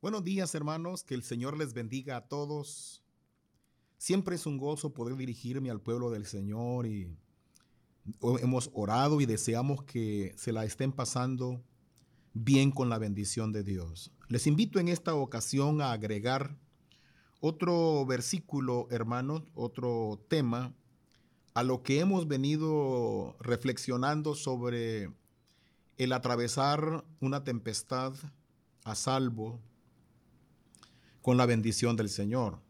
Buenos días hermanos, que el Señor les bendiga a todos. Siempre es un gozo poder dirigirme al pueblo del Señor y hemos orado y deseamos que se la estén pasando bien con la bendición de Dios. Les invito en esta ocasión a agregar otro versículo, hermanos, otro tema a lo que hemos venido reflexionando sobre el atravesar una tempestad a salvo con la bendición del Señor.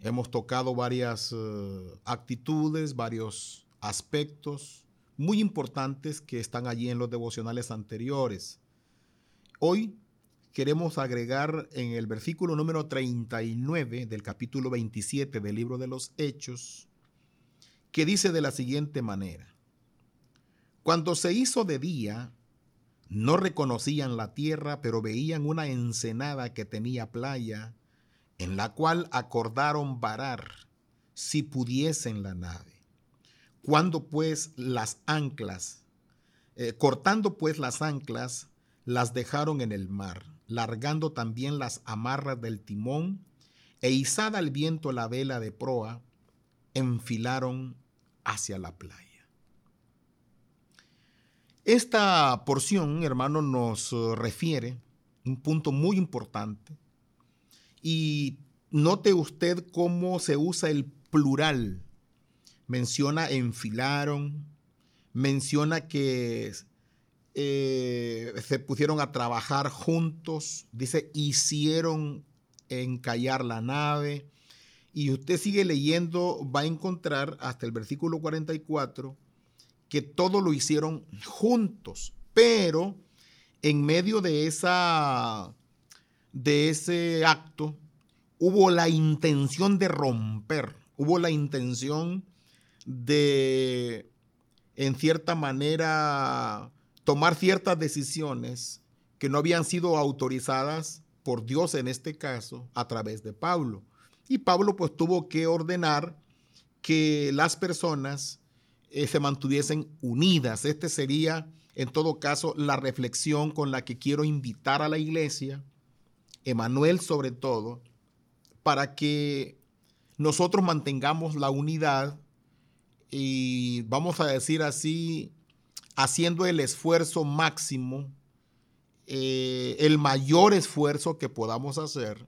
Hemos tocado varias uh, actitudes, varios aspectos muy importantes que están allí en los devocionales anteriores. Hoy queremos agregar en el versículo número 39 del capítulo 27 del libro de los Hechos, que dice de la siguiente manera, cuando se hizo de día, no reconocían la tierra, pero veían una ensenada que tenía playa, en la cual acordaron varar si pudiesen la nave. Cuando pues las anclas, eh, cortando pues las anclas, las dejaron en el mar, largando también las amarras del timón, e izada al viento la vela de proa, enfilaron hacia la playa. Esta porción, hermano, nos eh, refiere un punto muy importante. Y note usted cómo se usa el plural. Menciona enfilaron, menciona que eh, se pusieron a trabajar juntos, dice, hicieron encallar la nave. Y usted sigue leyendo, va a encontrar hasta el versículo 44 que todo lo hicieron juntos, pero en medio de esa de ese acto hubo la intención de romper, hubo la intención de en cierta manera tomar ciertas decisiones que no habían sido autorizadas por Dios en este caso a través de Pablo. Y Pablo pues tuvo que ordenar que las personas eh, se mantuviesen unidas. Este sería, en todo caso, la reflexión con la que quiero invitar a la iglesia, Emanuel sobre todo, para que nosotros mantengamos la unidad y vamos a decir así, haciendo el esfuerzo máximo, eh, el mayor esfuerzo que podamos hacer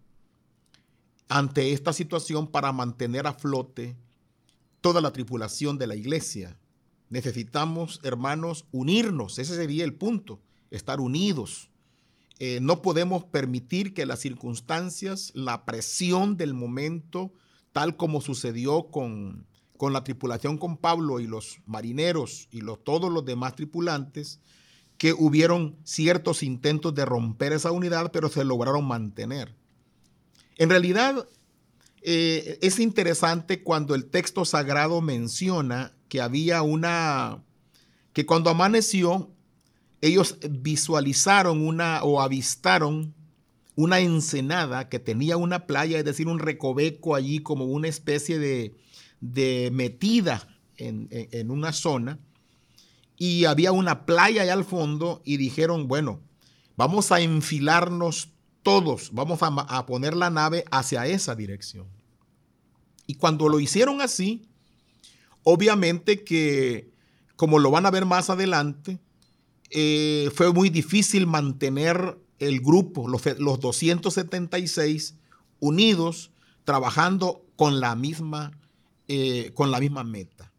ante esta situación para mantener a flote toda la tripulación de la iglesia. Necesitamos, hermanos, unirnos. Ese sería el punto, estar unidos. Eh, no podemos permitir que las circunstancias, la presión del momento, tal como sucedió con, con la tripulación con Pablo y los marineros y los, todos los demás tripulantes, que hubieron ciertos intentos de romper esa unidad, pero se lograron mantener. En realidad, eh, es interesante cuando el texto sagrado menciona que había una, que cuando amaneció, ellos visualizaron una o avistaron una ensenada que tenía una playa, es decir, un recoveco allí como una especie de, de metida en, en, una zona. Y había una playa allá al fondo y dijeron, bueno, vamos a enfilarnos todos vamos a, poner la nave hacia esa dirección. Y cuando lo hicieron así, obviamente que, como lo van a ver más adelante, eh, fue muy difícil mantener el grupo, los, los 276 unidos, trabajando con la misma, eh, con la misma meta.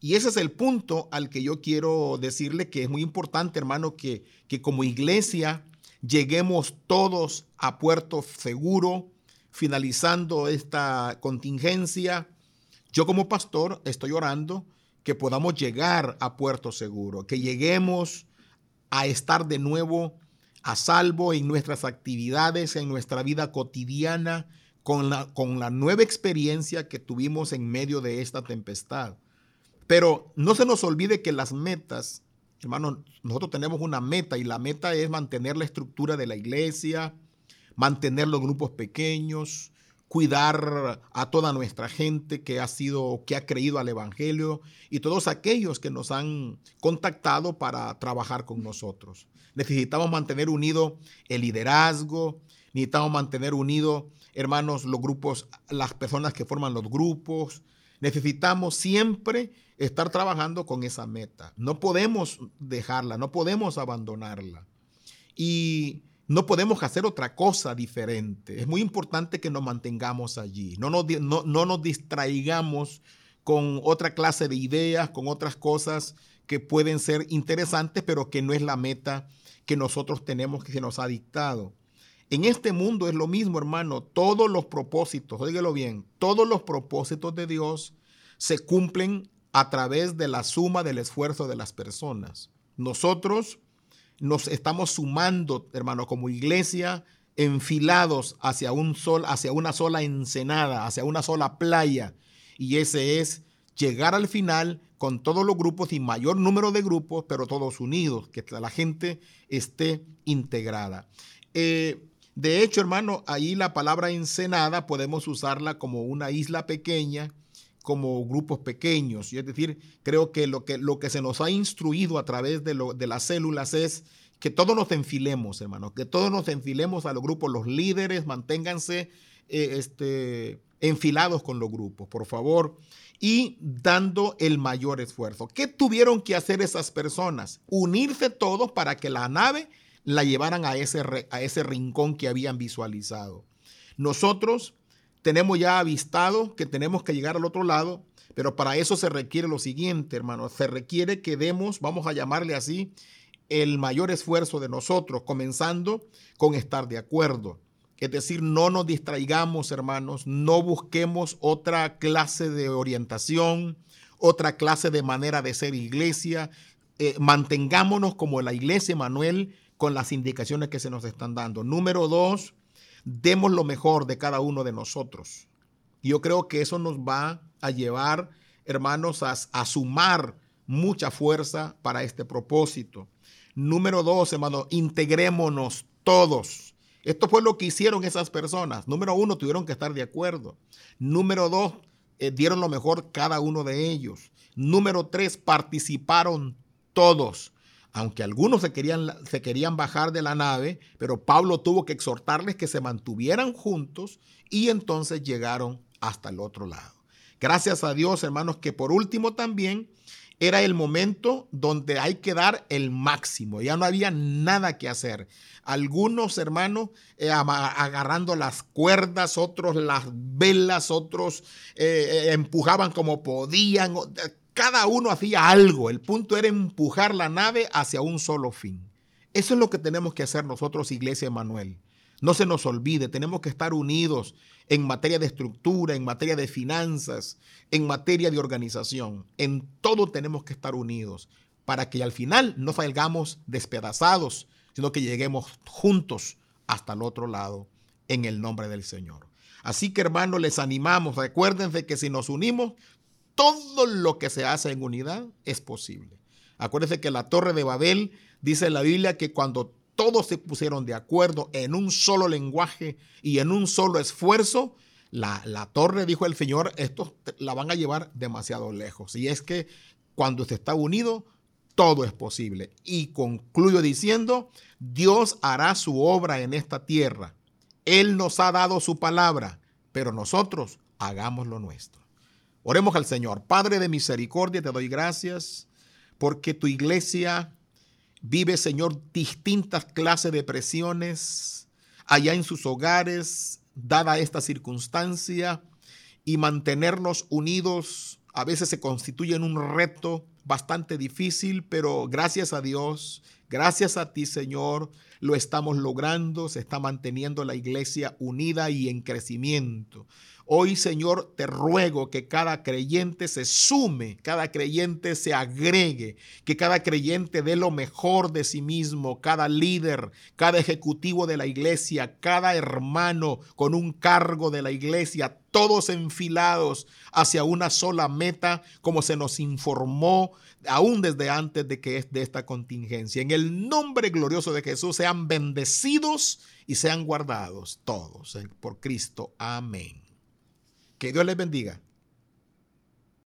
Y ese es el punto al que yo quiero decirle que es muy importante, hermano, que, que como iglesia lleguemos todos a puerto seguro, finalizando esta contingencia. Yo como pastor estoy orando que podamos llegar a puerto seguro, que lleguemos a estar de nuevo a salvo en nuestras actividades, en nuestra vida cotidiana, con la, con la nueva experiencia que tuvimos en medio de esta tempestad. Pero no se nos olvide que las metas Hermano, nosotros tenemos una meta y la meta es mantener la estructura de la iglesia, mantener los grupos pequeños, cuidar a toda nuestra gente que ha sido, que ha creído al Evangelio y todos aquellos que nos han contactado para trabajar con nosotros. Necesitamos mantener unido el liderazgo, necesitamos mantener unidos, hermanos, los grupos, las personas que forman los grupos. Necesitamos siempre estar trabajando con esa meta. No podemos dejarla, no podemos abandonarla. Y no podemos hacer otra cosa diferente. Es muy importante que nos mantengamos allí. No nos, no, no nos distraigamos con otra clase de ideas, con otras cosas que pueden ser interesantes, pero que no es la meta que nosotros tenemos que se nos ha dictado. En este mundo es lo mismo, hermano. Todos los propósitos, óigalo bien, todos los propósitos de Dios se cumplen a través de la suma del esfuerzo de las personas. Nosotros nos estamos sumando, hermano, como iglesia, enfilados hacia un sol, hacia una sola ensenada, hacia una sola playa. Y ese es llegar al final con todos los grupos y mayor número de grupos, pero todos unidos, que la gente esté integrada. Eh, de hecho, hermano, ahí la palabra ensenada podemos usarla como una isla pequeña, como grupos pequeños. Y es decir, creo que lo que, se nos ha instruido a través de las células es que todos nos enfilemos, hermano, que todos nos enfilemos a los grupos, los líderes, manténganse eh, este, enfilados con los grupos, por favor, y dando el mayor esfuerzo. ¿Qué tuvieron que hacer esas personas? Unirse todos para que la nave la llevaran a ese, a ese rincón que habían visualizado. Nosotros tenemos ya avistado que tenemos que llegar al otro lado, pero para eso se requiere lo siguiente, hermano. Se requiere que demos, vamos a llamarle así, el mayor esfuerzo de nosotros, comenzando con estar de acuerdo. Es decir, no nos distraigamos, hermanos, no busquemos otra clase de orientación, otra clase de manera de ser iglesia. Eh, mantengámonos como la iglesia, Manuel, con las indicaciones que se nos están dando. Número dos, demos lo mejor de cada uno de nosotros. Yo creo que eso nos va a llevar, hermanos, a, sumar mucha fuerza para este propósito. Número dos, hermanos, integrémonos todos. Esto fue lo que hicieron esas personas. Número uno, tuvieron que estar de acuerdo. Número dos, eh, dieron lo mejor cada uno de ellos. Número tres, participaron todos aunque algunos se querían, se querían bajar de la nave, pero Pablo tuvo que exhortarles que se mantuvieran juntos y entonces llegaron hasta el otro lado. Gracias a Dios, hermanos, que por último también era el momento donde hay que dar el máximo. Ya no había nada que hacer. Algunos hermanos eh, agarrando las cuerdas, otros las velas, otros eh, eh, empujaban como podían cada uno hacía algo. El punto era empujar la nave hacia un solo fin. Eso es lo que tenemos que hacer nosotros, Iglesia Emanuel. No se nos olvide, tenemos que estar unidos en materia de estructura, en materia de finanzas, en materia de organización. En todo tenemos que estar unidos para que al final no salgamos despedazados, sino que lleguemos juntos hasta el otro lado en el nombre del Señor. Así que hermanos, les animamos, recuérdense que si nos unimos, todo lo que se hace en unidad es posible. Acuérdense que la torre de Babel dice en la Biblia que cuando todos se pusieron de acuerdo en un solo lenguaje y en un solo esfuerzo, la, la torre, dijo el Señor, estos la van a llevar demasiado lejos. Y es que cuando se está unido, todo es posible. Y concluyo diciendo, Dios hará su obra en esta tierra. Él nos ha dado su palabra, pero nosotros hagamos lo nuestro. Oremos al Señor. Padre de misericordia, te doy gracias porque tu iglesia vive, Señor, distintas clases de presiones allá en sus hogares, dada esta circunstancia, y mantenernos unidos a veces se constituye en un reto bastante difícil, pero gracias a Dios, gracias a ti, Señor, lo estamos logrando, se está manteniendo la iglesia unida y en crecimiento. Hoy, Señor, te ruego que cada creyente se sume, cada creyente se agregue, que cada creyente dé lo mejor de sí mismo, cada líder, cada ejecutivo de la iglesia, cada hermano con un cargo de la iglesia, todos enfilados hacia una sola meta, como se nos informó aún desde antes de que es de esta contingencia. En el nombre glorioso de Jesús sean bendecidos y sean guardados todos eh, por Cristo. Amén. Que Dios les bendiga.